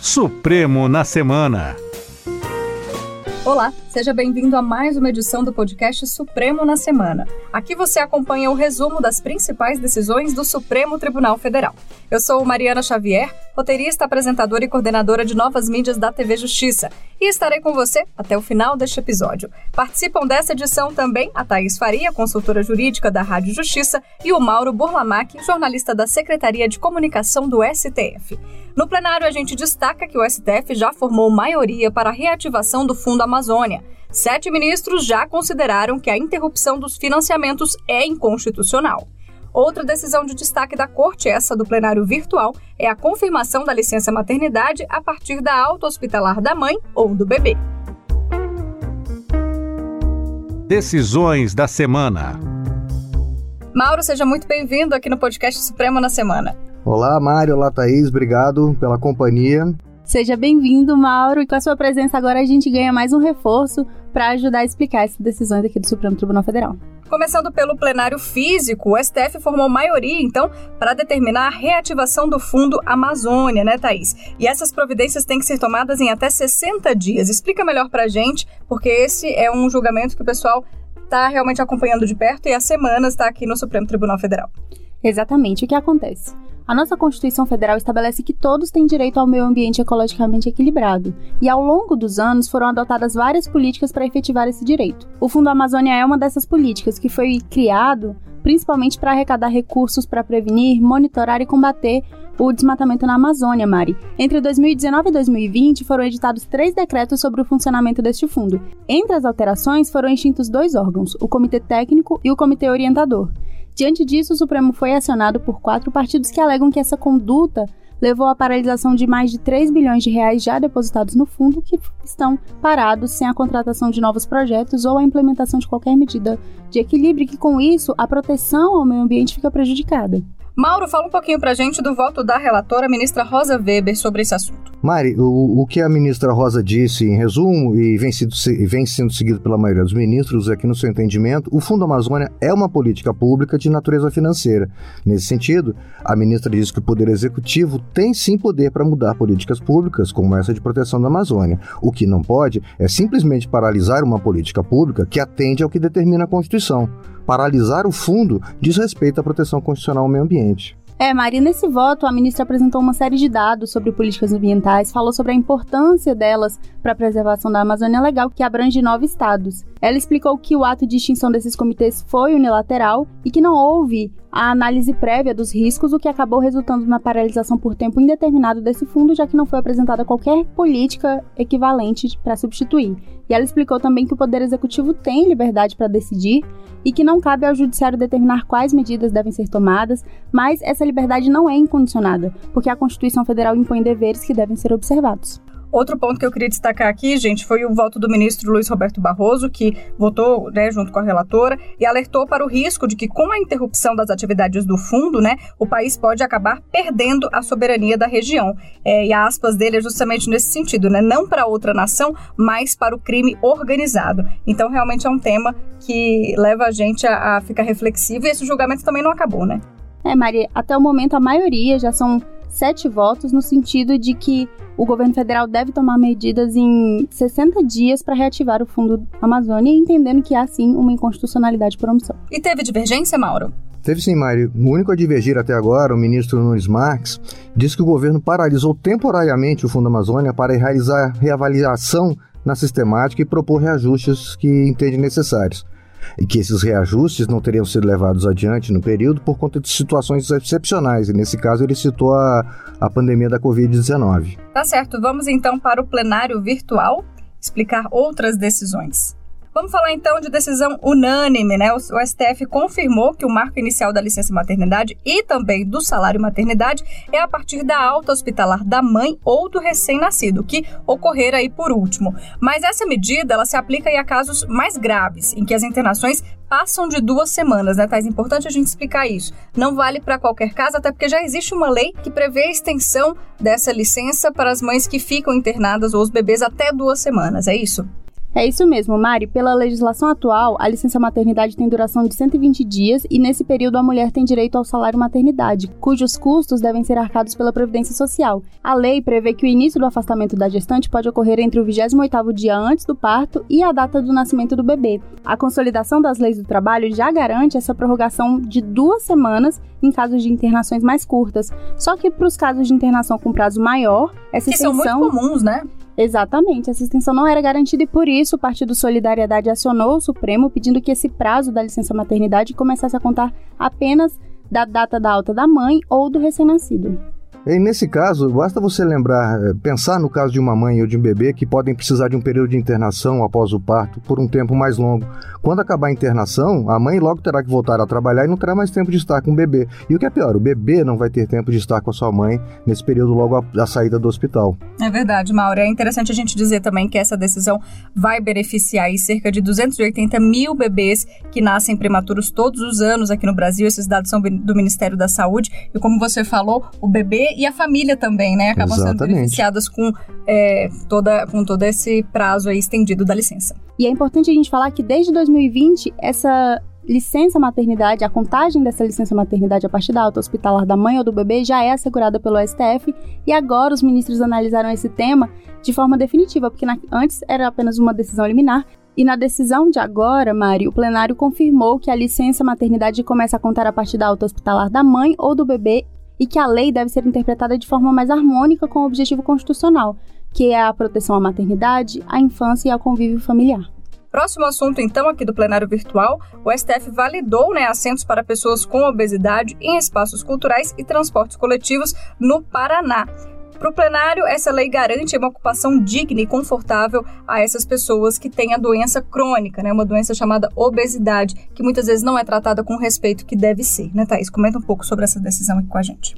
Supremo na Semana. Olá, seja bem-vindo a mais uma edição do podcast Supremo na Semana. Aqui você acompanha o resumo das principais decisões do Supremo Tribunal Federal. Eu sou Mariana Xavier, roteirista, apresentadora e coordenadora de novas mídias da TV Justiça, e estarei com você até o final deste episódio. Participam dessa edição também a Thaís Faria, consultora jurídica da Rádio Justiça, e o Mauro Burlamac, jornalista da Secretaria de Comunicação do STF. No plenário, a gente destaca que o STF já formou maioria para a reativação do Fundo Amazônia. Sete ministros já consideraram que a interrupção dos financiamentos é inconstitucional. Outra decisão de destaque da Corte, essa do plenário virtual, é a confirmação da licença maternidade a partir da alta hospitalar da mãe ou do bebê. Decisões da semana. Mauro, seja muito bem-vindo aqui no podcast Supremo na Semana. Olá, Mário. Olá, Thaís. Obrigado pela companhia. Seja bem-vindo, Mauro. E com a sua presença agora a gente ganha mais um reforço para ajudar a explicar essas decisões aqui do Supremo Tribunal Federal. Começando pelo plenário físico, o STF formou maioria, então, para determinar a reativação do Fundo Amazônia, né, Thaís? E essas providências têm que ser tomadas em até 60 dias. Explica melhor para a gente, porque esse é um julgamento que o pessoal está realmente acompanhando de perto e há semanas está aqui no Supremo Tribunal Federal. Exatamente o que acontece. A nossa Constituição Federal estabelece que todos têm direito ao meio ambiente ecologicamente equilibrado, e ao longo dos anos foram adotadas várias políticas para efetivar esse direito. O Fundo Amazônia é uma dessas políticas que foi criado principalmente para arrecadar recursos para prevenir, monitorar e combater o desmatamento na Amazônia, Mari. Entre 2019 e 2020 foram editados três decretos sobre o funcionamento deste fundo. Entre as alterações foram extintos dois órgãos, o Comitê Técnico e o Comitê Orientador. Diante disso, o Supremo foi acionado por quatro partidos que alegam que essa conduta levou à paralisação de mais de 3 bilhões de reais já depositados no fundo que estão parados sem a contratação de novos projetos ou a implementação de qualquer medida de equilíbrio que com isso a proteção ao meio ambiente fica prejudicada. Mauro, fala um pouquinho pra gente do voto da relatora, ministra Rosa Weber, sobre esse assunto. Mari, o, o que a ministra Rosa disse em resumo e vem, sido, vem sendo seguido pela maioria dos ministros aqui no seu entendimento, o Fundo Amazônia é uma política pública de natureza financeira. Nesse sentido, a ministra diz que o Poder Executivo tem sim poder para mudar políticas públicas, como essa de proteção da Amazônia. O que não pode é simplesmente paralisar uma política pública que atende ao que determina a Constituição paralisar o fundo diz respeito à proteção constitucional ao meio ambiente. É, Maria, nesse voto, a ministra apresentou uma série de dados sobre políticas ambientais, falou sobre a importância delas para a preservação da Amazônia Legal, que abrange nove estados. Ela explicou que o ato de extinção desses comitês foi unilateral e que não houve a análise prévia dos riscos, o que acabou resultando na paralisação por tempo indeterminado desse fundo, já que não foi apresentada qualquer política equivalente para substituir. E ela explicou também que o Poder Executivo tem liberdade para decidir e que não cabe ao Judiciário determinar quais medidas devem ser tomadas, mas essa liberdade não é incondicionada, porque a Constituição Federal impõe deveres que devem ser observados. Outro ponto que eu queria destacar aqui, gente, foi o voto do ministro Luiz Roberto Barroso, que votou né, junto com a relatora e alertou para o risco de que, com a interrupção das atividades do fundo, né, o país pode acabar perdendo a soberania da região. É, e a aspas dele é justamente nesse sentido, né, não para outra nação, mas para o crime organizado. Então, realmente é um tema que leva a gente a, a ficar reflexivo e esse julgamento também não acabou, né? É, Maria, até o momento a maioria já são sete votos no sentido de que o governo federal deve tomar medidas em 60 dias para reativar o Fundo Amazônia, entendendo que há sim uma inconstitucionalidade por omissão. E teve divergência, Mauro? Teve sim, Mário. O único a divergir até agora, o ministro Nunes Marques, disse que o governo paralisou temporariamente o Fundo Amazônia para realizar reavaliação na sistemática e propor reajustes que entende necessários e que esses reajustes não teriam sido levados adiante no período por conta de situações excepcionais, e nesse caso ele citou a, a pandemia da Covid-19. Tá certo, vamos então para o plenário virtual explicar outras decisões. Vamos falar então de decisão unânime, né? O STF confirmou que o marco inicial da licença maternidade e também do salário maternidade é a partir da alta hospitalar da mãe ou do recém-nascido, que ocorrer aí por último. Mas essa medida ela se aplica a casos mais graves, em que as internações passam de duas semanas, né, Thais? Importante a gente explicar isso. Não vale para qualquer caso, até porque já existe uma lei que prevê a extensão dessa licença para as mães que ficam internadas ou os bebês até duas semanas, é isso? É isso mesmo, Mari. Pela legislação atual, a licença maternidade tem duração de 120 dias e nesse período a mulher tem direito ao salário maternidade, cujos custos devem ser arcados pela Previdência Social. A lei prevê que o início do afastamento da gestante pode ocorrer entre o 28º dia antes do parto e a data do nascimento do bebê. A consolidação das leis do trabalho já garante essa prorrogação de duas semanas em casos de internações mais curtas. Só que para os casos de internação com prazo maior, essa que extensão... são muito comuns, né? Exatamente, essa extensão não era garantida e por isso o Partido Solidariedade acionou o Supremo pedindo que esse prazo da licença maternidade começasse a contar apenas da data da alta da mãe ou do recém-nascido. E nesse caso, basta você lembrar, eh, pensar no caso de uma mãe ou de um bebê que podem precisar de um período de internação após o parto por um tempo mais longo. Quando acabar a internação, a mãe logo terá que voltar a trabalhar e não terá mais tempo de estar com o bebê. E o que é pior, o bebê não vai ter tempo de estar com a sua mãe nesse período logo da saída do hospital. É verdade, Mauro. É interessante a gente dizer também que essa decisão vai beneficiar aí cerca de 280 mil bebês que nascem prematuros todos os anos aqui no Brasil. Esses dados são do Ministério da Saúde. E como você falou, o bebê e a família também, né? Acabam Exatamente. sendo beneficiadas com, é, toda, com todo esse prazo aí estendido da licença. E é importante a gente falar que desde 2020, essa licença maternidade, a contagem dessa licença maternidade a partir da alta hospitalar da mãe ou do bebê já é assegurada pelo STF e agora os ministros analisaram esse tema de forma definitiva, porque na, antes era apenas uma decisão liminar. E na decisão de agora, Mari, o plenário confirmou que a licença maternidade começa a contar a partir da alta hospitalar da mãe ou do bebê e que a lei deve ser interpretada de forma mais harmônica com o objetivo constitucional, que é a proteção à maternidade, à infância e ao convívio familiar. Próximo assunto, então, aqui do plenário virtual, o STF validou né, assentos para pessoas com obesidade em espaços culturais e transportes coletivos no Paraná. Para o plenário, essa lei garante uma ocupação digna e confortável a essas pessoas que têm a doença crônica, né? Uma doença chamada obesidade, que muitas vezes não é tratada com o respeito que deve ser, né, Thaís? Comenta um pouco sobre essa decisão aqui com a gente.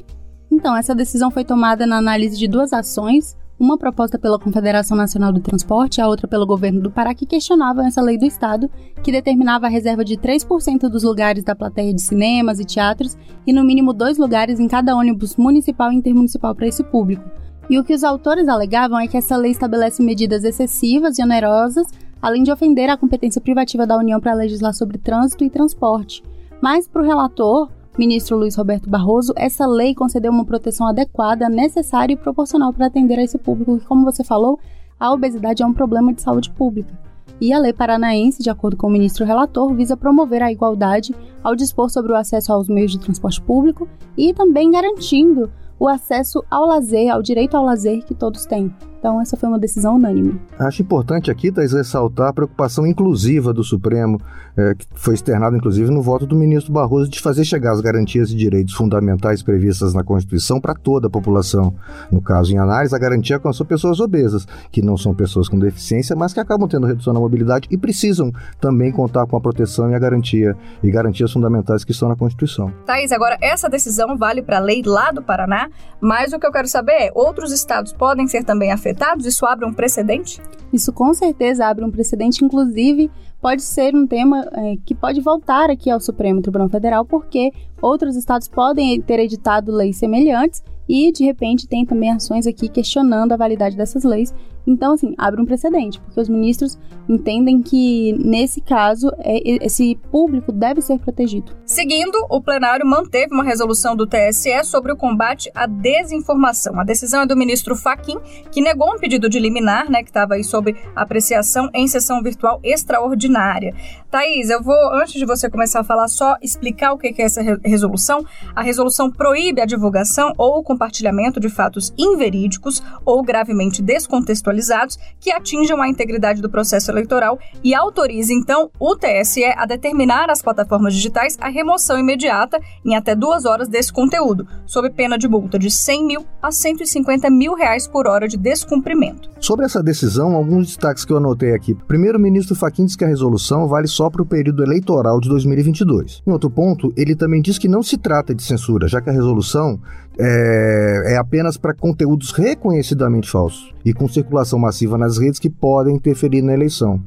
Então, essa decisão foi tomada na análise de duas ações, uma proposta pela Confederação Nacional do Transporte e a outra pelo governo do Pará, que questionavam essa lei do Estado, que determinava a reserva de 3% dos lugares da plateia de cinemas e teatros e no mínimo dois lugares em cada ônibus municipal e intermunicipal para esse público. E o que os autores alegavam é que essa lei estabelece medidas excessivas e onerosas, além de ofender a competência privativa da União para legislar sobre trânsito e transporte. Mas, para o relator, ministro Luiz Roberto Barroso, essa lei concedeu uma proteção adequada, necessária e proporcional para atender a esse público, que, como você falou, a obesidade é um problema de saúde pública. E a lei paranaense, de acordo com o ministro relator, visa promover a igualdade ao dispor sobre o acesso aos meios de transporte público e também garantindo o acesso ao lazer, ao direito ao lazer que todos têm. Então, essa foi uma decisão unânime. Acho importante aqui, Thais, ressaltar a preocupação inclusiva do Supremo, é, que foi externada, inclusive, no voto do ministro Barroso, de fazer chegar as garantias e direitos fundamentais previstas na Constituição para toda a população. No caso, em análise, a garantia alcançou pessoas obesas, que não são pessoas com deficiência, mas que acabam tendo redução na mobilidade e precisam também contar com a proteção e a garantia, e garantias fundamentais que estão na Constituição. Thaís, agora, essa decisão vale para a lei lá do Paraná, mas o que eu quero saber é, outros estados podem ser também afetados? Afetados? Isso abre um precedente? Isso com certeza abre um precedente, inclusive pode ser um tema é, que pode voltar aqui ao Supremo Tribunal Federal, porque outros estados podem ter editado leis semelhantes e, de repente, tem também ações aqui questionando a validade dessas leis. Então, assim, abre um precedente, porque os ministros entendem que, nesse caso, é, esse público deve ser protegido. Seguindo, o plenário manteve uma resolução do TSE sobre o combate à desinformação. A decisão é do ministro Faquim, que negou um pedido de liminar, né, que estava aí sob apreciação em sessão virtual extraordinária. Thaís, eu vou, antes de você começar a falar, só explicar o que é essa resolução. A resolução proíbe a divulgação ou o compartilhamento de fatos inverídicos ou gravemente descontextualizados que atinjam a integridade do processo eleitoral e autoriza, então, o TSE a determinar às plataformas digitais a remoção imediata em até duas horas desse conteúdo, sob pena de multa de 100 mil a 150 mil reais por hora de descumprimento. Sobre essa decisão, alguns destaques que eu anotei aqui. Primeiro, o ministro Fachin diz que a resolução vale só para o período eleitoral de 2022. Em outro ponto, ele também diz que não se trata de censura, já que a resolução é, é apenas para conteúdos reconhecidamente falsos e com circulação massiva nas redes que podem interferir na eleição.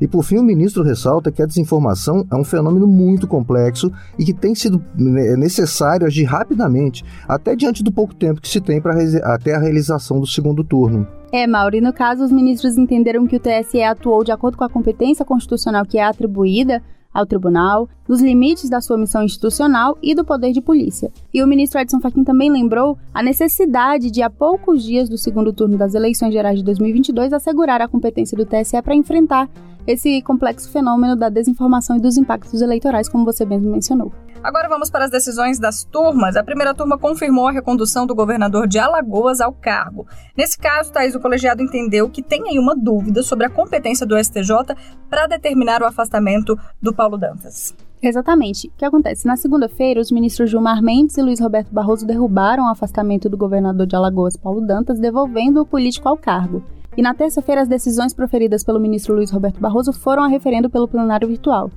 E por fim, o ministro ressalta que a desinformação é um fenômeno muito complexo e que tem sido né, necessário agir rapidamente, até diante do pouco tempo que se tem para até a realização do segundo turno. É, Mauro, e no caso, os ministros entenderam que o TSE atuou de acordo com a competência constitucional que é atribuída ao tribunal, nos limites da sua missão institucional e do poder de polícia. E o ministro Edson Fachin também lembrou a necessidade de, a poucos dias do segundo turno das eleições gerais de 2022, assegurar a competência do TSE para enfrentar esse complexo fenômeno da desinformação e dos impactos eleitorais, como você mesmo mencionou. Agora vamos para as decisões das turmas. A primeira turma confirmou a recondução do governador de Alagoas ao cargo. Nesse caso, Thaís, o colegiado entendeu que tem aí uma dúvida sobre a competência do STJ para determinar o afastamento do Paulo Dantas. Exatamente. O que acontece? Na segunda-feira, os ministros Gilmar Mendes e Luiz Roberto Barroso derrubaram o afastamento do governador de Alagoas, Paulo Dantas, devolvendo o político ao cargo. E na terça-feira, as decisões proferidas pelo ministro Luiz Roberto Barroso foram a referendo pelo plenário virtual.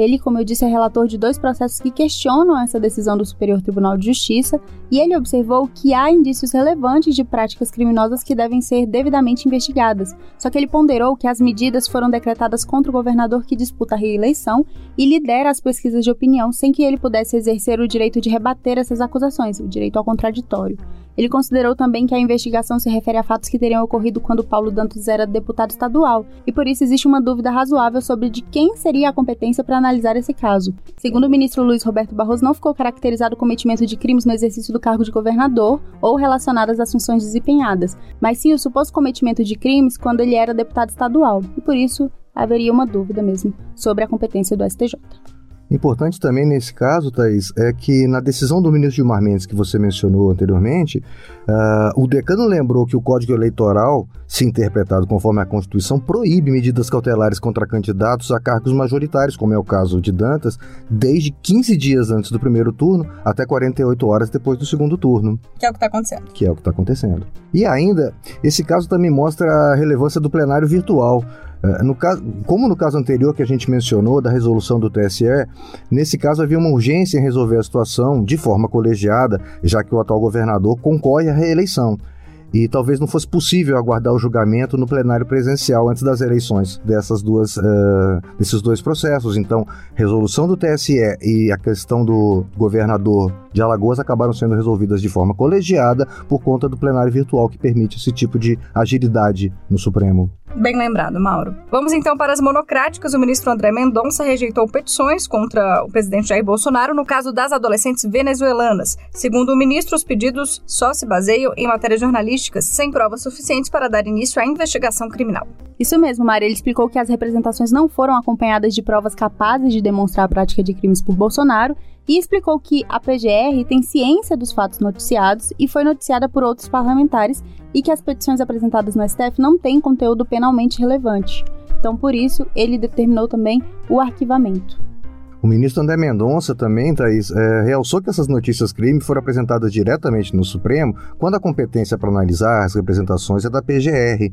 Ele, como eu disse, é relator de dois processos que questionam essa decisão do Superior Tribunal de Justiça e ele observou que há indícios relevantes de práticas criminosas que devem ser devidamente investigadas. Só que ele ponderou que as medidas foram decretadas contra o governador que disputa a reeleição e lidera as pesquisas de opinião sem que ele pudesse exercer o direito de rebater essas acusações, o direito ao contraditório. Ele considerou também que a investigação se refere a fatos que teriam ocorrido quando Paulo Dantas era deputado estadual, e por isso existe uma dúvida razoável sobre de quem seria a competência para analisar esse caso. Segundo o ministro Luiz Roberto Barroso, não ficou caracterizado o cometimento de crimes no exercício do cargo de governador ou relacionadas às funções desempenhadas, mas sim o suposto cometimento de crimes quando ele era deputado estadual, e por isso haveria uma dúvida mesmo sobre a competência do STJ. Importante também nesse caso, Thaís, é que na decisão do ministro Gilmar Mendes, que você mencionou anteriormente, uh, o decano lembrou que o Código Eleitoral, se interpretado conforme a Constituição, proíbe medidas cautelares contra candidatos a cargos majoritários, como é o caso de Dantas, desde 15 dias antes do primeiro turno até 48 horas depois do segundo turno. Que é o que está acontecendo. Que é o que está acontecendo. E ainda, esse caso também mostra a relevância do plenário virtual. É, no caso, como no caso anterior que a gente mencionou, da resolução do TSE, nesse caso havia uma urgência em resolver a situação de forma colegiada, já que o atual governador concorre à reeleição e talvez não fosse possível aguardar o julgamento no plenário presencial antes das eleições dessas duas, uh, desses dois processos. Então, resolução do TSE e a questão do governador de Alagoas acabaram sendo resolvidas de forma colegiada por conta do plenário virtual que permite esse tipo de agilidade no Supremo. Bem lembrado, Mauro. Vamos então para as monocráticas. O ministro André Mendonça rejeitou petições contra o presidente Jair Bolsonaro no caso das adolescentes venezuelanas. Segundo o ministro, os pedidos só se baseiam em matérias jornalísticas sem provas suficientes para dar início à investigação criminal. Isso mesmo, Maria. Ele explicou que as representações não foram acompanhadas de provas capazes de demonstrar a prática de crimes por Bolsonaro e explicou que a PGR tem ciência dos fatos noticiados e foi noticiada por outros parlamentares e que as petições apresentadas no STF não têm conteúdo penalmente relevante. Então, por isso, ele determinou também o arquivamento. O ministro André Mendonça também, Thaís, é, realçou que essas notícias crime foram apresentadas diretamente no Supremo quando a competência para analisar as representações é da PGR.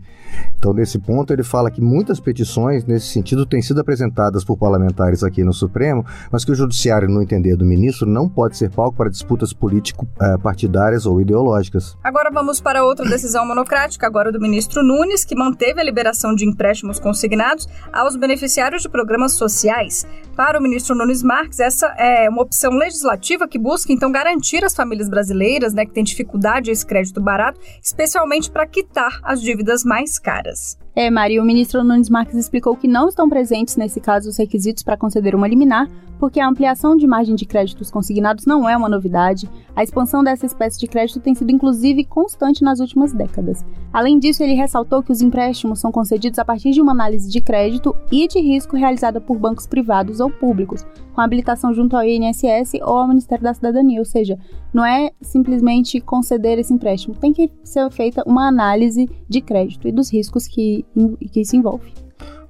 Então, nesse ponto, ele fala que muitas petições nesse sentido têm sido apresentadas por parlamentares aqui no Supremo, mas que o Judiciário, no entender do ministro, não pode ser palco para disputas político-partidárias ou ideológicas. Agora vamos para outra decisão monocrática, agora do ministro Nunes, que manteve a liberação de empréstimos consignados aos beneficiários de programas sociais. Para o ministro Nunes Marques, essa é uma opção legislativa que busca, então, garantir às famílias brasileiras né, que têm dificuldade esse crédito barato, especialmente para quitar as dívidas mais caras. É, Maria, o ministro Nunes Marques explicou que não estão presentes nesse caso os requisitos para conceder uma liminar, porque a ampliação de margem de créditos consignados não é uma novidade. A expansão dessa espécie de crédito tem sido inclusive constante nas últimas décadas. Além disso, ele ressaltou que os empréstimos são concedidos a partir de uma análise de crédito e de risco realizada por bancos privados ou públicos, com habilitação junto ao INSS ou ao Ministério da Cidadania, ou seja, não é simplesmente conceder esse empréstimo, tem que ser feita uma análise de crédito e dos riscos que que isso envolve.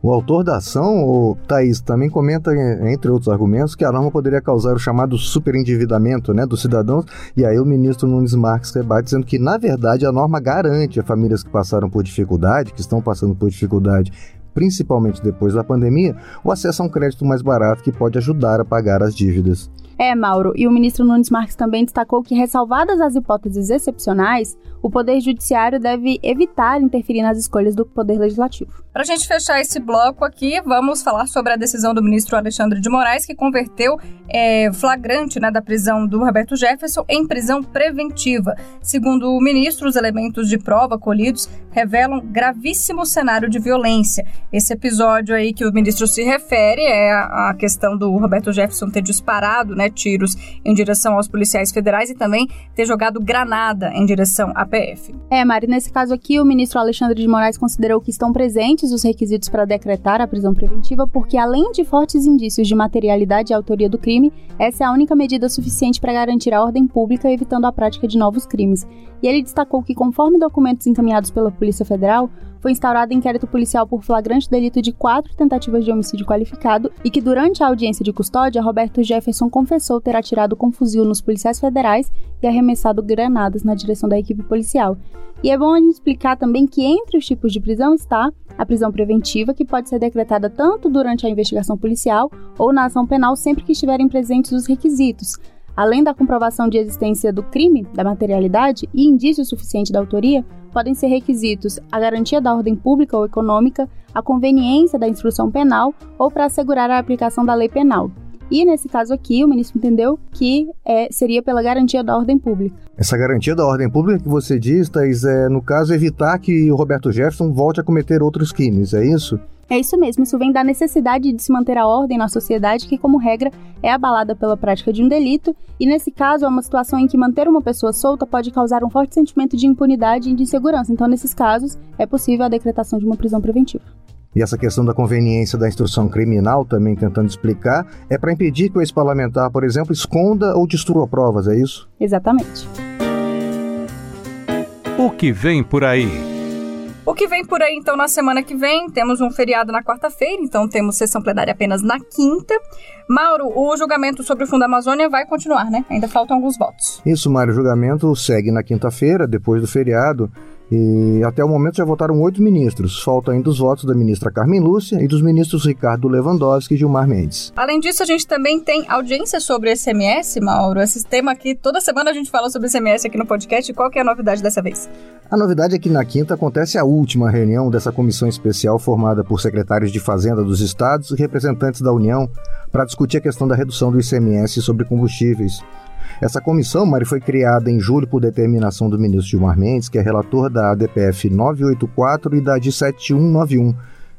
O autor da ação, o Thaís, também comenta, entre outros argumentos, que a norma poderia causar o chamado superendividamento né, dos cidadãos, e aí o ministro Nunes Marques rebate dizendo que, na verdade, a norma garante a famílias que passaram por dificuldade, que estão passando por dificuldade, principalmente depois da pandemia, o acesso a um crédito mais barato que pode ajudar a pagar as dívidas. É, Mauro, e o ministro Nunes Marques também destacou que, ressalvadas as hipóteses excepcionais, o Poder Judiciário deve evitar interferir nas escolhas do Poder Legislativo. Para a gente fechar esse bloco aqui, vamos falar sobre a decisão do ministro Alexandre de Moraes, que converteu é, flagrante né, da prisão do Roberto Jefferson em prisão preventiva. Segundo o ministro, os elementos de prova colhidos revelam gravíssimo cenário de violência. Esse episódio aí que o ministro se refere é a, questão do Roberto Jefferson ter disparado né, tiros em direção aos policiais federais e também ter jogado granada em direção à PF. É, Mari, nesse caso aqui, o ministro Alexandre de Moraes considerou que estão presentes os requisitos para decretar a prisão preventiva, porque além de fortes indícios de materialidade e autoria do crime, essa é a única medida suficiente para garantir a ordem pública, evitando a prática de novos crimes. E ele destacou que, conforme documentos encaminhados pela Polícia Federal, foi instaurado inquérito policial por flagrante delito de quatro tentativas de homicídio qualificado e que, durante a audiência de custódia, Roberto Jefferson confessou ter atirado com fuzil nos policiais federais e arremessado granadas na direção da equipe policial. E é bom a gente explicar também que entre os tipos de prisão está a prisão preventiva, que pode ser decretada tanto durante a investigação policial ou na ação penal sempre que estiverem presentes os requisitos, além da comprovação de existência do crime, da materialidade e indício suficiente da autoria, podem ser requisitos a garantia da ordem pública ou econômica, a conveniência da instrução penal ou para assegurar a aplicação da lei penal. E nesse caso aqui, o ministro entendeu que é, seria pela garantia da ordem pública. Essa garantia da ordem pública que você diz, Thais, é, no caso, evitar que o Roberto Jefferson volte a cometer outros crimes, é isso? É isso mesmo, isso vem da necessidade de se manter a ordem na sociedade, que, como regra, é abalada pela prática de um delito, e nesse caso é uma situação em que manter uma pessoa solta pode causar um forte sentimento de impunidade e de insegurança. Então, nesses casos, é possível a decretação de uma prisão preventiva. E essa questão da conveniência da instrução criminal, também tentando explicar, é para impedir que o ex-parlamentar, por exemplo, esconda ou destrua provas, é isso? Exatamente. O que vem por aí? O que vem por aí, então, na semana que vem, temos um feriado na quarta-feira, então temos sessão plenária apenas na quinta. Mauro, o julgamento sobre o Fundo Amazônia vai continuar, né? Ainda faltam alguns votos. Isso, Mário, o julgamento segue na quinta-feira, depois do feriado. E até o momento já votaram oito ministros. Faltam ainda os votos da ministra Carmen Lúcia e dos ministros Ricardo Lewandowski e Gilmar Mendes. Além disso, a gente também tem audiência sobre SMS, Mauro. Esse tema aqui, toda semana a gente fala sobre SMS aqui no podcast. Qual que é a novidade dessa vez? A novidade é que na quinta acontece a última reunião dessa comissão especial formada por secretários de Fazenda dos estados e representantes da União para discutir a questão da redução do ICMS sobre combustíveis. Essa comissão, Mari, foi criada em julho por determinação do ministro Gilmar Mendes, que é relator da ADPF 984 e da de 7191,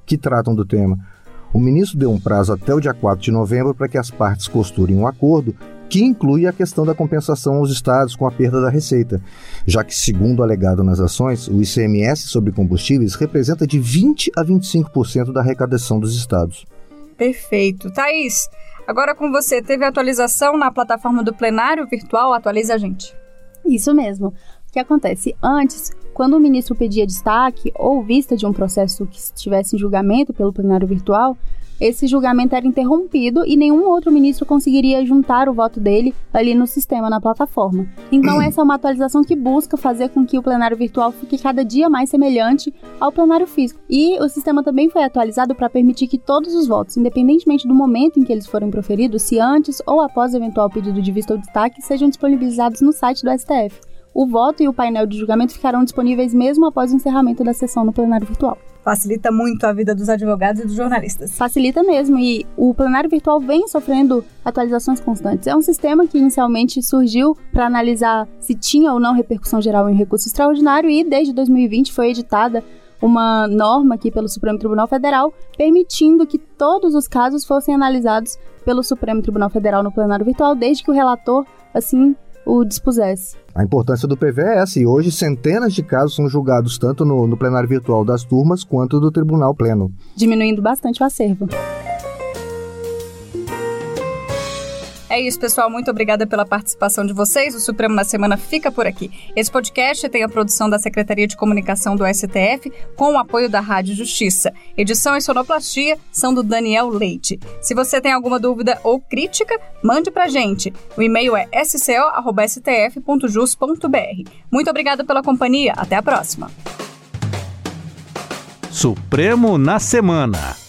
que tratam do tema. O ministro deu um prazo até o dia 4 de novembro para que as partes costurem um acordo que inclui a questão da compensação aos estados com a perda da receita, já que, segundo alegado nas ações, o ICMS sobre combustíveis representa de 20 a 25% da arrecadação dos estados. Perfeito. Thaís, Agora com você, teve atualização na plataforma do plenário virtual? Atualize a gente. Isso mesmo. O que acontece? Antes, quando o ministro pedia destaque ou vista de um processo que estivesse em julgamento pelo plenário virtual, esse julgamento era interrompido e nenhum outro ministro conseguiria juntar o voto dele ali no sistema, na plataforma. Então, essa é uma atualização que busca fazer com que o plenário virtual fique cada dia mais semelhante ao plenário físico. E o sistema também foi atualizado para permitir que todos os votos, independentemente do momento em que eles forem proferidos, se antes ou após eventual pedido de vista ou destaque, sejam disponibilizados no site do STF. O voto e o painel de julgamento ficarão disponíveis mesmo após o encerramento da sessão no plenário virtual facilita muito a vida dos advogados e dos jornalistas. Facilita mesmo, e o plenário virtual vem sofrendo atualizações constantes. É um sistema que inicialmente surgiu para analisar se tinha ou não repercussão geral em recurso extraordinário e desde 2020 foi editada uma norma aqui pelo Supremo Tribunal Federal permitindo que todos os casos fossem analisados pelo Supremo Tribunal Federal no plenário virtual, desde que o relator assim o dispusesse. A importância do PV é essa, e hoje centenas de casos são julgados tanto no, no plenário virtual das turmas quanto do tribunal pleno. Diminuindo bastante o acervo. É isso, pessoal. Muito obrigada pela participação de vocês. O Supremo na Semana fica por aqui. Esse podcast tem a produção da Secretaria de Comunicação do STF com o apoio da Rádio Justiça. Edição e sonoplastia são do Daniel Leite. Se você tem alguma dúvida ou crítica, mande pra gente. O e-mail é sco.stf.jus.br. Muito obrigada pela companhia. Até a próxima. Supremo na Semana.